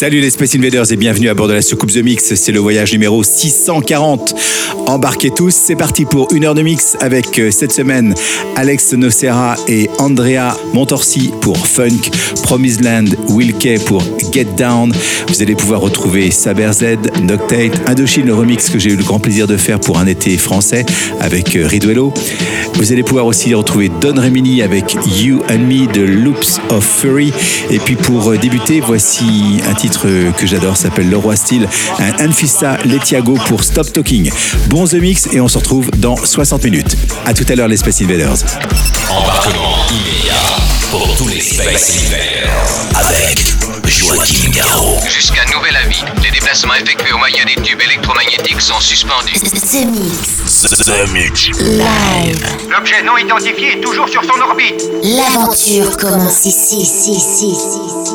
Salut les Space Invaders et bienvenue à bord de la soucoupe The Mix. C'est le voyage numéro 640. Embarquez tous, c'est parti pour une heure de mix avec euh, cette semaine Alex Nocera et Andrea Montorsi pour Funk, Promised Land, Wilke pour Get Down. Vous allez pouvoir retrouver Saber Z, Noctate, Indochine, le remix que j'ai eu le grand plaisir de faire pour un été français avec euh, Riduello. Vous allez pouvoir aussi retrouver Don Remini avec You and Me de Loops of Fury. Et puis pour euh, débuter, voici un titre que j'adore, s'appelle Le Roi Style, un Anfista Letiago pour Stop Talking. Bon The Mix et on se retrouve dans 60 minutes. À tout à l'heure les Space Invaders. Embarquement immédiat pour tous les Space Invaders avec Joachim Garraud. Jusqu'à nouvel avis, les déplacements effectués au moyen des tubes électromagnétiques sont suspendus. The Mix. The Mix. Live. L'objet non identifié est toujours sur son orbite. L'aventure commence ici, ici, ici, ici,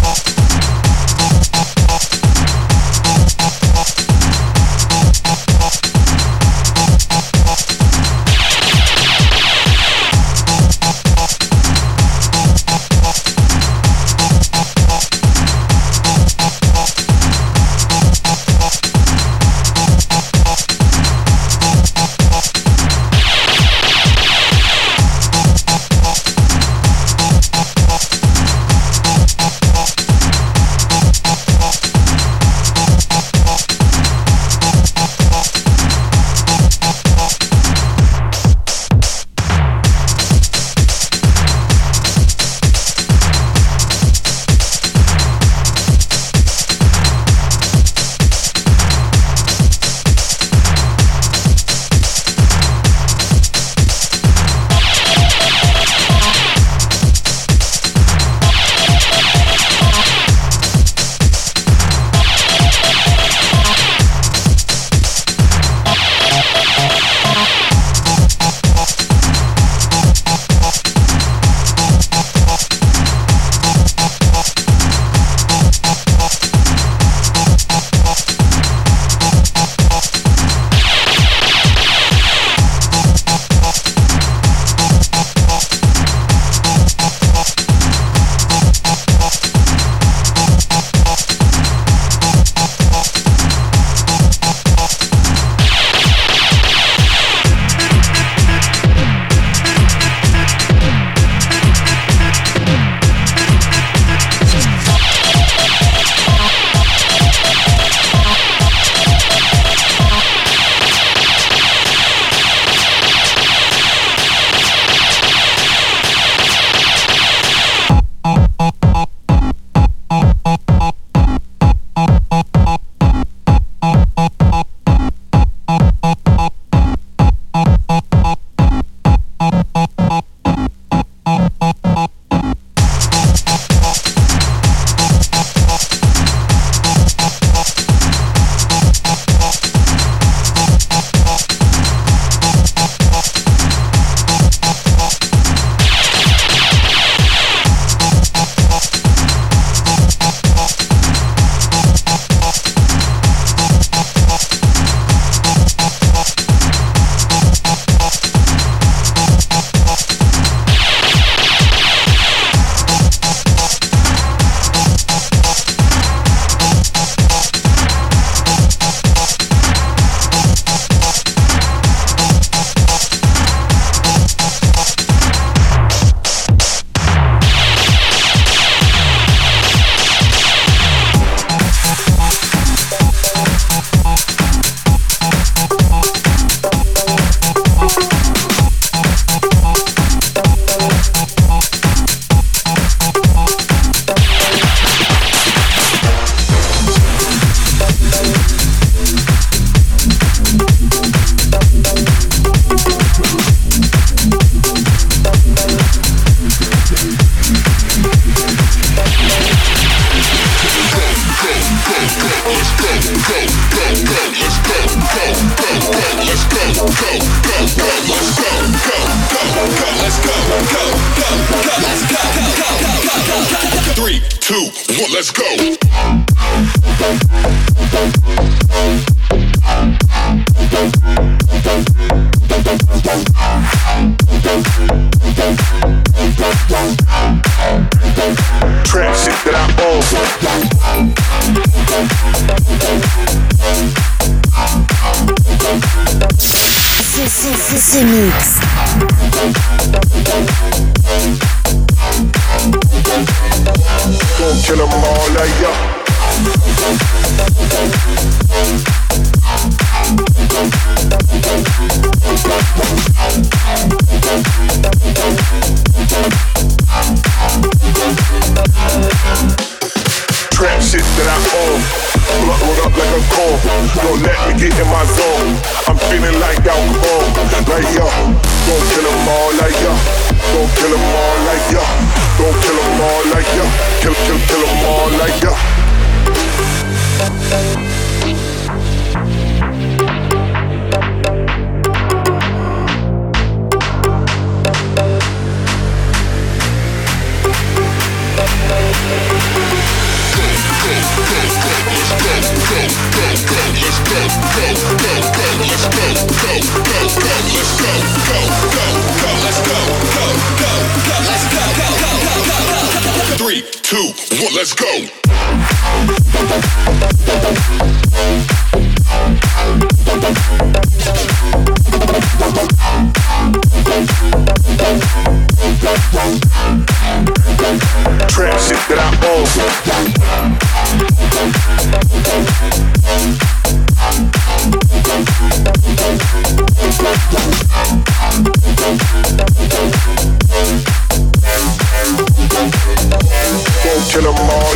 Don't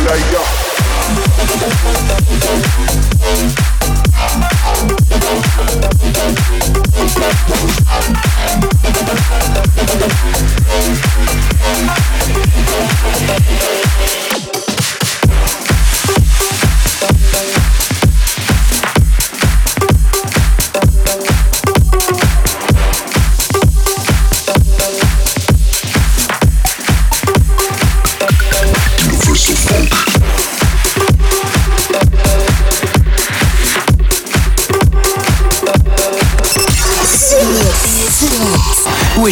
yeah, yeah.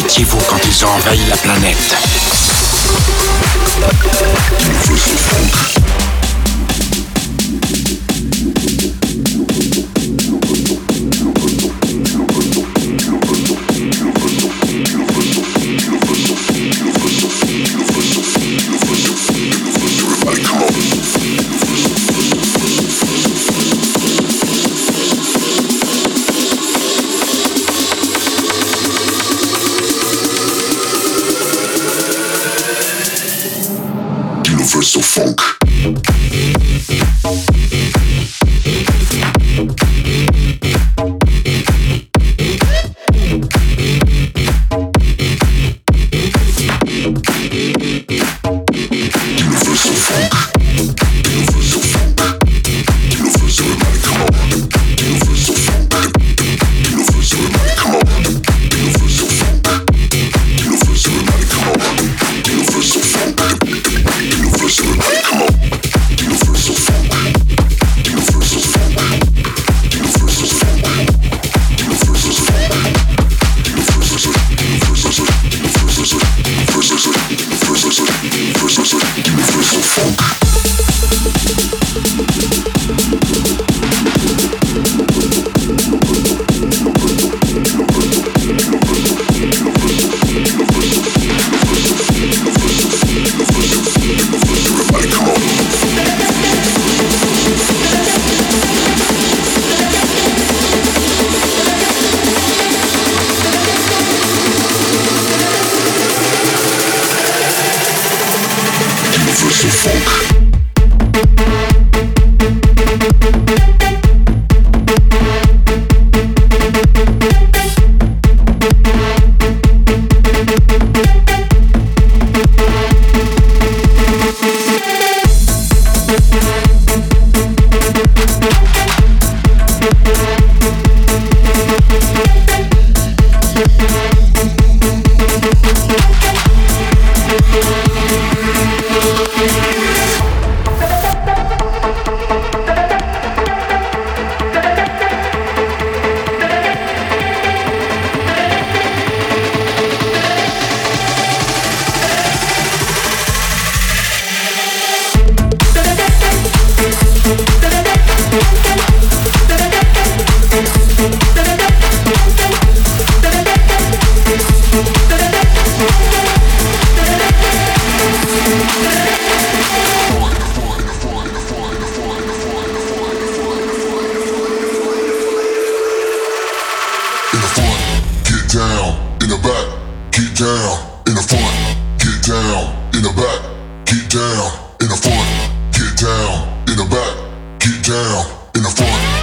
Quand ils ont envahi la planète?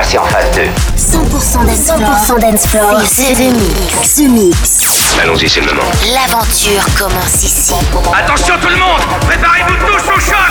Passer en phase 2. 100% dance 100% dance floor. C'est The Mix. The Mix. Allons-y, c'est le moment. L'aventure commence ici. Attention tout le monde Préparez-vous tous au choc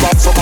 Bad for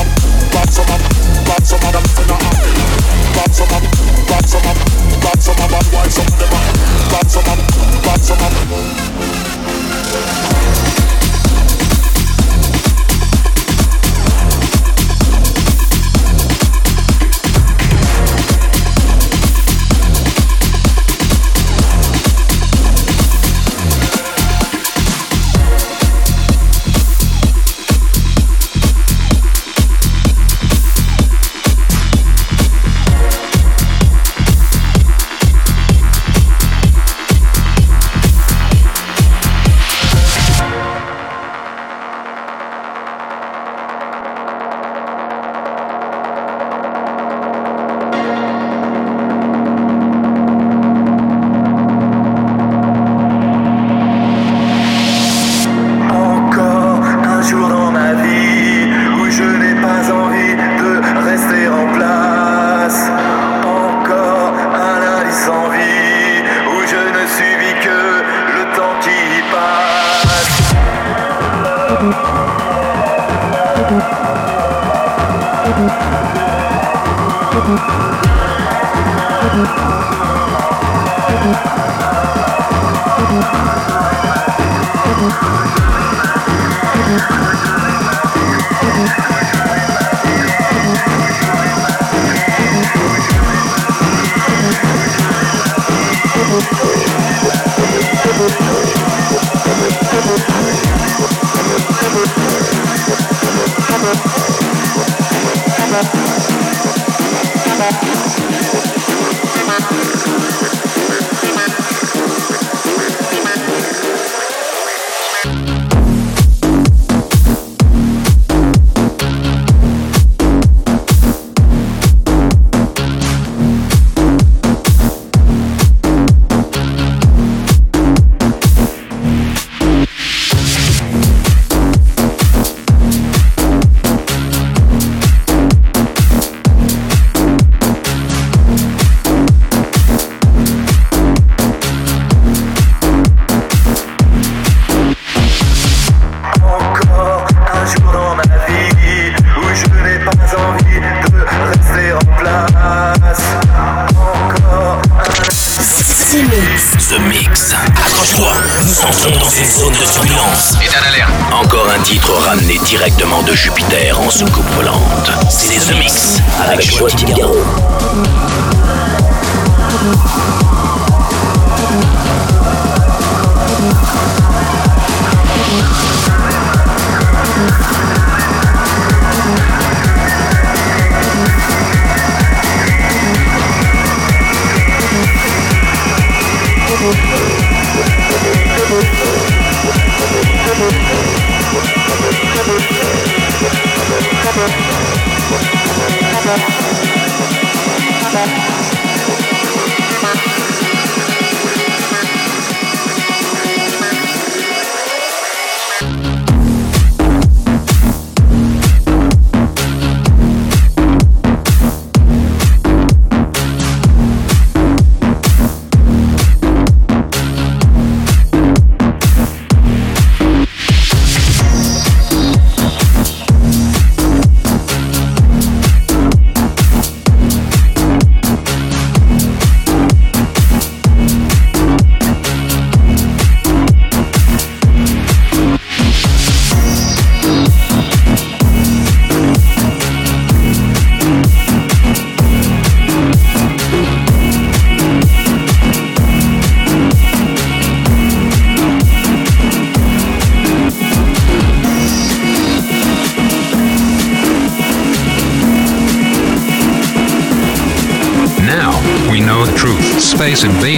Space Invaders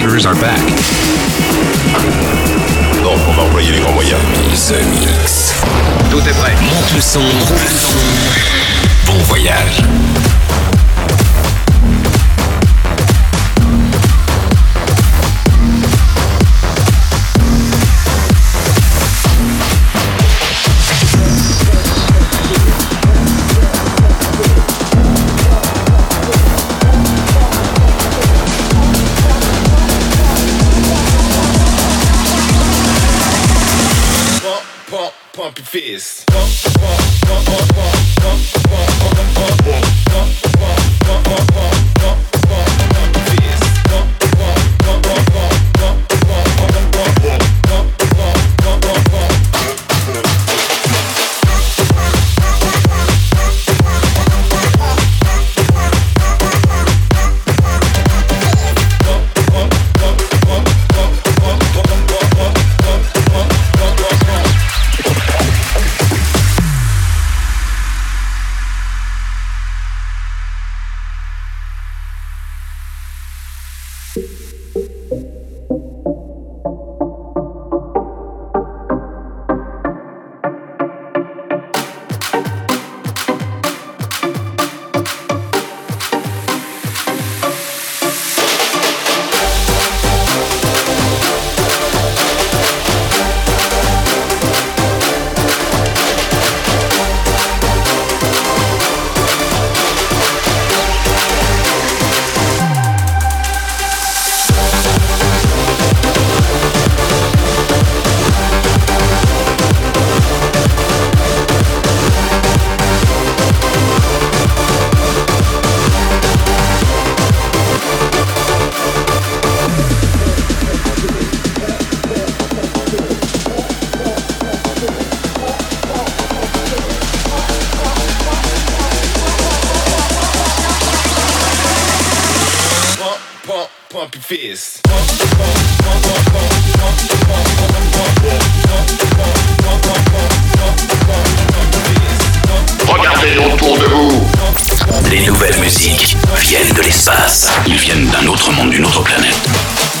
Fist. Fist. Thank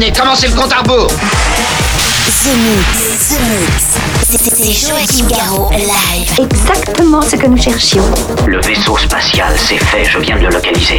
Terminé. Commencez le compte à rebours? The Mix, The Mix. C'est Joachim Garraud, live. Exactement ce que nous cherchions. Le vaisseau spatial, c'est fait, je viens de le localiser.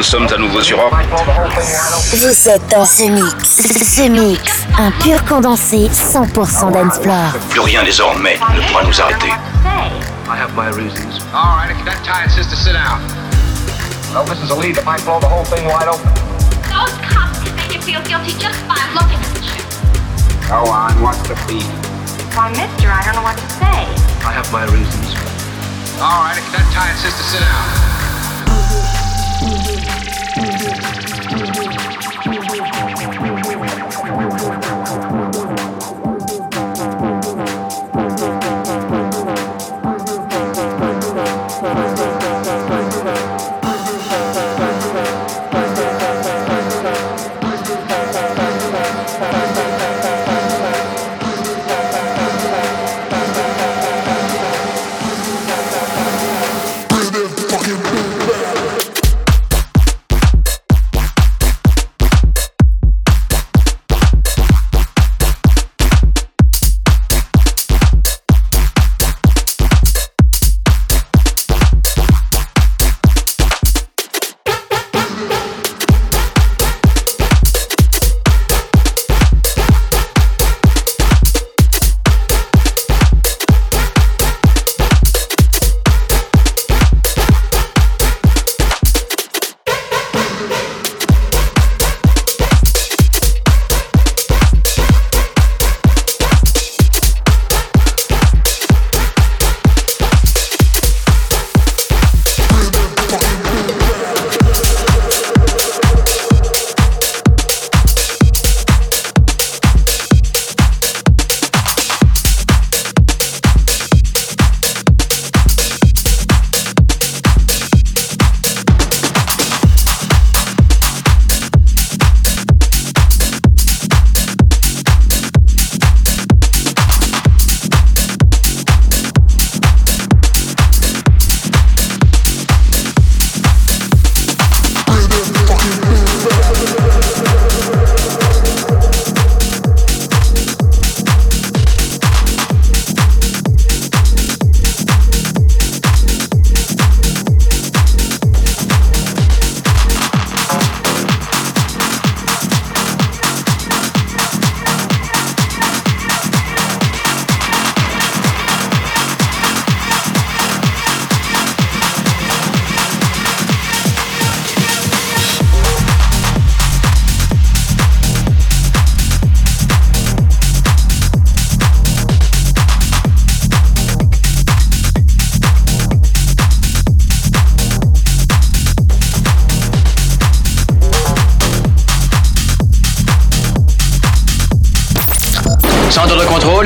Nous sommes à nouveau sur Or. Vous êtes dans ce mix. Ce mix. Un pur condensé 100% dancefloor. Plus rien désormais ne pourra nous arrêter. I have my reasons. All right, if you're that tired, sister, sit down. Well, this is a lead that might blow the whole thing wide open. Those cops can make you feel guilty just by looking at you. Go on, what's the beat? Why, mister, I don't know what to say. I have my reasons. All right, if you're that tired, sister, sit down.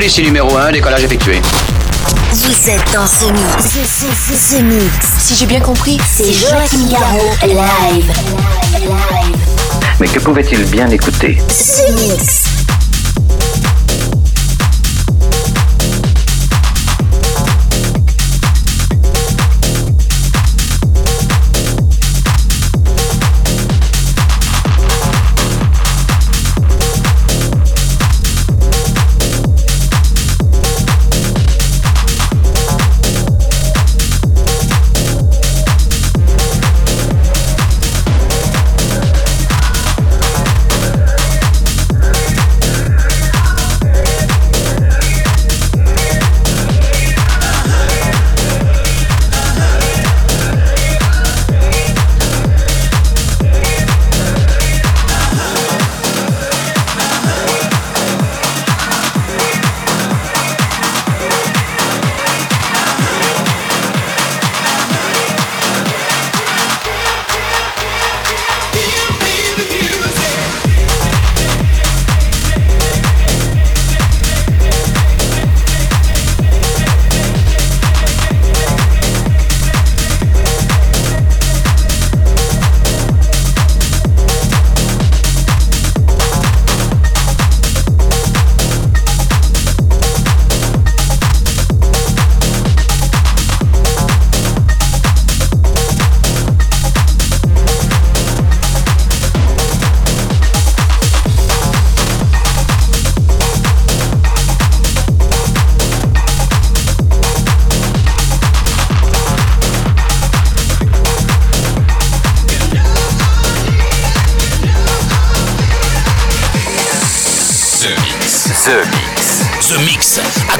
Ici numéro 1, décollage effectué. Vous êtes dans ce mix. Ce mix. Si j'ai bien compris, c'est Joachim Garraud live. Mais que pouvait-il bien écouter? Ce mix.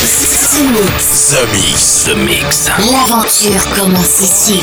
The Mix. The Mix. The Mix. L'aventure commence ici.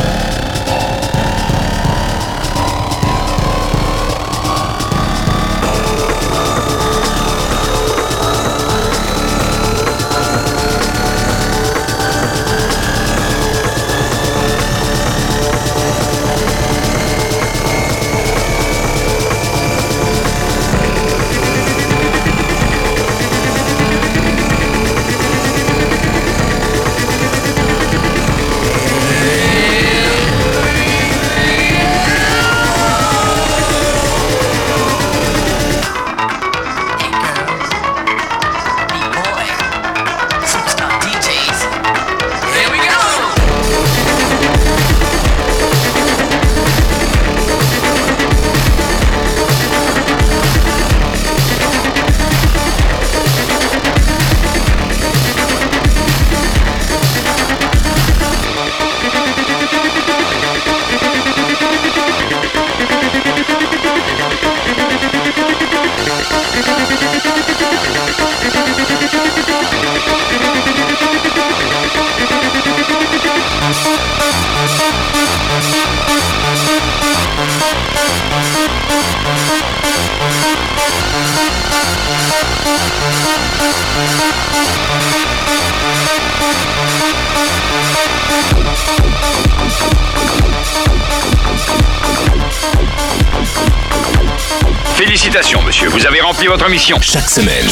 Félicitations, monsieur, vous avez rempli votre mission. Chaque semaine.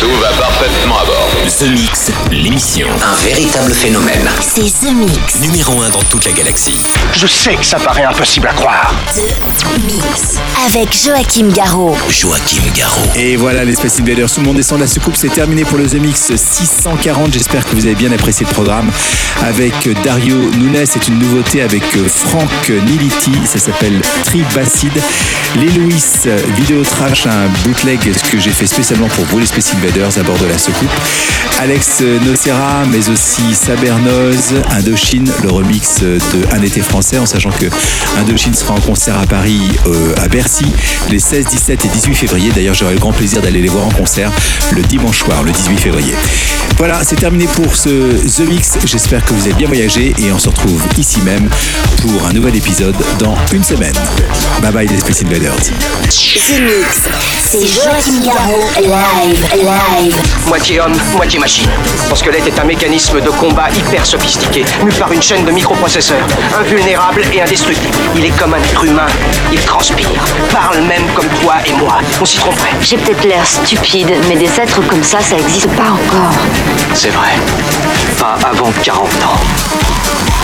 Tout va parfaitement à bord. The Mix, l'émission. Un véritable phénomène. C'est The Mix. Numéro 1 dans toute la galaxie. Je sais que ça paraît impossible à croire. The Mix. Avec Joachim Garraud. Joachim Garraud. Et voilà, les Space Invaders, tout le monde descend de la soucoupe. C'est terminé pour le The Mix 640. J'espère que vous avez bien apprécié le programme. Avec Dario Nunes, c'est une nouveauté avec Franck Niliti. Ça s'appelle Tribacide. Les Louis, vidéo trash, un bootleg que j'ai fait spécialement pour vous, les Space Invaders, à bord de la soucoupe. Alex Nocera, mais aussi Sabernoz, Indochine, le remix de Un été français, en sachant que Indochine sera en concert à Paris, euh, à Bercy, les 16, 17 et 18 février. D'ailleurs, j'aurai le grand plaisir d'aller les voir en concert le dimanche soir, le 18 février. Voilà, c'est terminé pour ce The Mix. J'espère que vous avez bien voyagé et on se retrouve ici même pour un nouvel épisode dans une semaine. Bye bye les Space Invaders. The Mix, c'est Joachim Garraud, live, live. Moitié homme, moitié machine. Son squelette est un mécanisme de combat hyper sophistiqué, mu par une chaîne de microprocesseurs, invulnérable et indestructible. Il est comme un être humain, il transpire, parle même comme toi et moi. On s'y tromperait. J'ai peut-être l'air stupide, mais des êtres comme ça, ça n'existe pas encore. C'est vrai. Pas avant 40 ans.